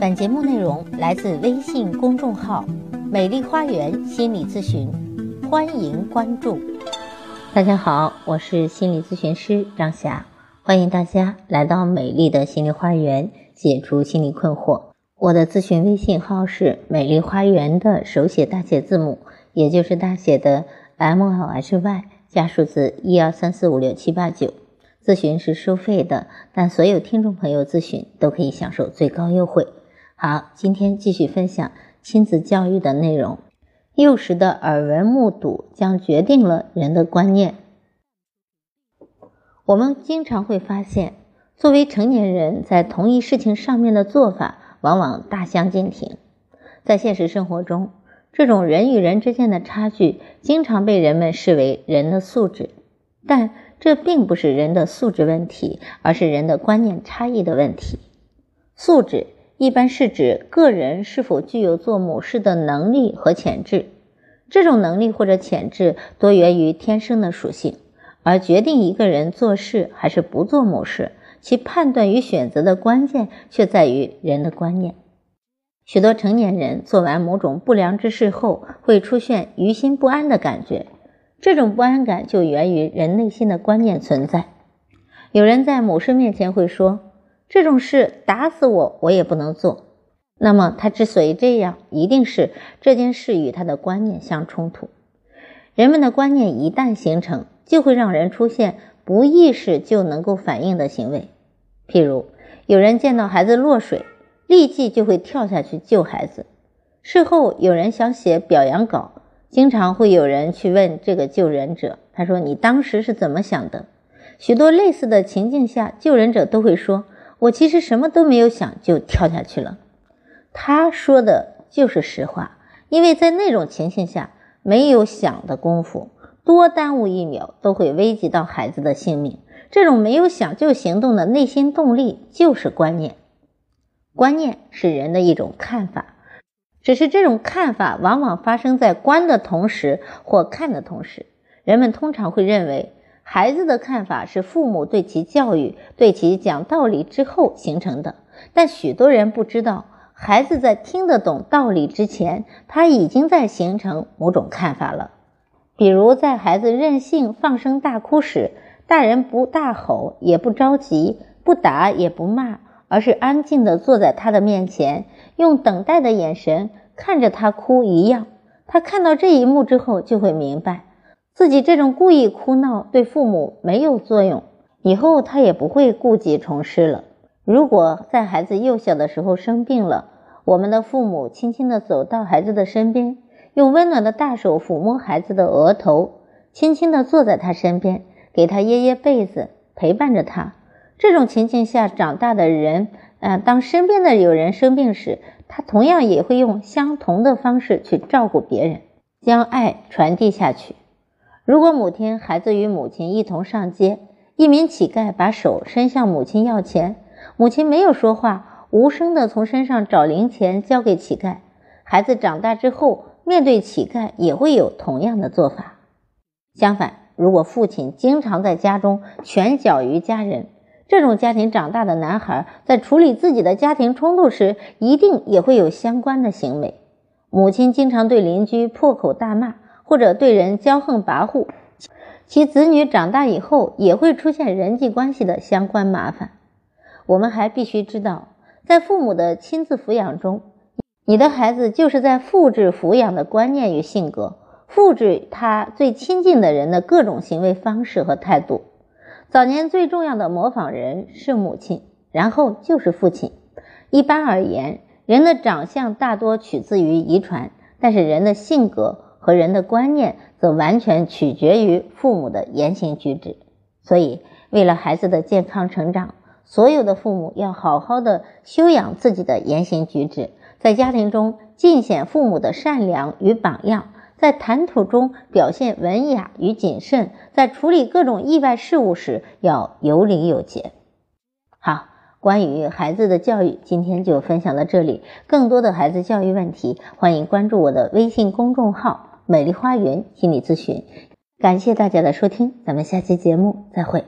本节目内容来自微信公众号“美丽花园心理咨询”，欢迎关注。大家好，我是心理咨询师张霞，欢迎大家来到美丽的心理花园，解除心理困惑。我的咨询微信号是“美丽花园”的手写大写字母，也就是大写的 M L H Y 加数字一二三四五六七八九。咨询是收费的，但所有听众朋友咨询都可以享受最高优惠。好，今天继续分享亲子教育的内容。幼时的耳闻目睹将决定了人的观念。我们经常会发现，作为成年人在同一事情上面的做法往往大相径庭。在现实生活中，这种人与人之间的差距经常被人们视为人的素质，但。这并不是人的素质问题，而是人的观念差异的问题。素质一般是指个人是否具有做某事的能力和潜质，这种能力或者潜质多源于天生的属性，而决定一个人做事还是不做某事，其判断与选择的关键却在于人的观念。许多成年人做完某种不良之事后，会出现于心不安的感觉。这种不安感就源于人内心的观念存在。有人在某事面前会说：“这种事打死我我也不能做。”那么他之所以这样，一定是这件事与他的观念相冲突。人们的观念一旦形成，就会让人出现不意识就能够反应的行为。譬如，有人见到孩子落水，立即就会跳下去救孩子。事后有人想写表扬稿。经常会有人去问这个救人者，他说：“你当时是怎么想的？”许多类似的情境下，救人者都会说：“我其实什么都没有想就跳下去了。”他说的就是实话，因为在那种情形下，没有想的功夫，多耽误一秒都会危及到孩子的性命。这种没有想就行动的内心动力就是观念，观念是人的一种看法。只是这种看法往往发生在观的同时或看的同时。人们通常会认为，孩子的看法是父母对其教育、对其讲道理之后形成的。但许多人不知道，孩子在听得懂道理之前，他已经在形成某种看法了。比如，在孩子任性放声大哭时，大人不大吼，也不着急，不打也不骂，而是安静地坐在他的面前。用等待的眼神看着他哭一样，他看到这一幕之后，就会明白自己这种故意哭闹对父母没有作用，以后他也不会故技重施了。如果在孩子幼小的时候生病了，我们的父母轻轻地走到孩子的身边，用温暖的大手抚摸孩子的额头，轻轻地坐在他身边，给他掖掖被子，陪伴着他。这种情境下长大的人。呃，当身边的有人生病时，他同样也会用相同的方式去照顾别人，将爱传递下去。如果某天孩子与母亲一同上街，一名乞丐把手伸向母亲要钱，母亲没有说话，无声的从身上找零钱交给乞丐。孩子长大之后，面对乞丐也会有同样的做法。相反，如果父亲经常在家中拳脚于家人，这种家庭长大的男孩，在处理自己的家庭冲突时，一定也会有相关的行为。母亲经常对邻居破口大骂，或者对人骄横跋扈，其子女长大以后也会出现人际关系的相关麻烦。我们还必须知道，在父母的亲自抚养中，你的孩子就是在复制抚养的观念与性格，复制他最亲近的人的各种行为方式和态度。早年最重要的模仿人是母亲，然后就是父亲。一般而言，人的长相大多取自于遗传，但是人的性格和人的观念则完全取决于父母的言行举止。所以，为了孩子的健康成长，所有的父母要好好的修养自己的言行举止，在家庭中尽显父母的善良与榜样。在谈吐中表现文雅与谨慎，在处理各种意外事物时要有礼有节。好，关于孩子的教育，今天就分享到这里。更多的孩子教育问题，欢迎关注我的微信公众号“美丽花园心理咨询”。感谢大家的收听，咱们下期节目再会。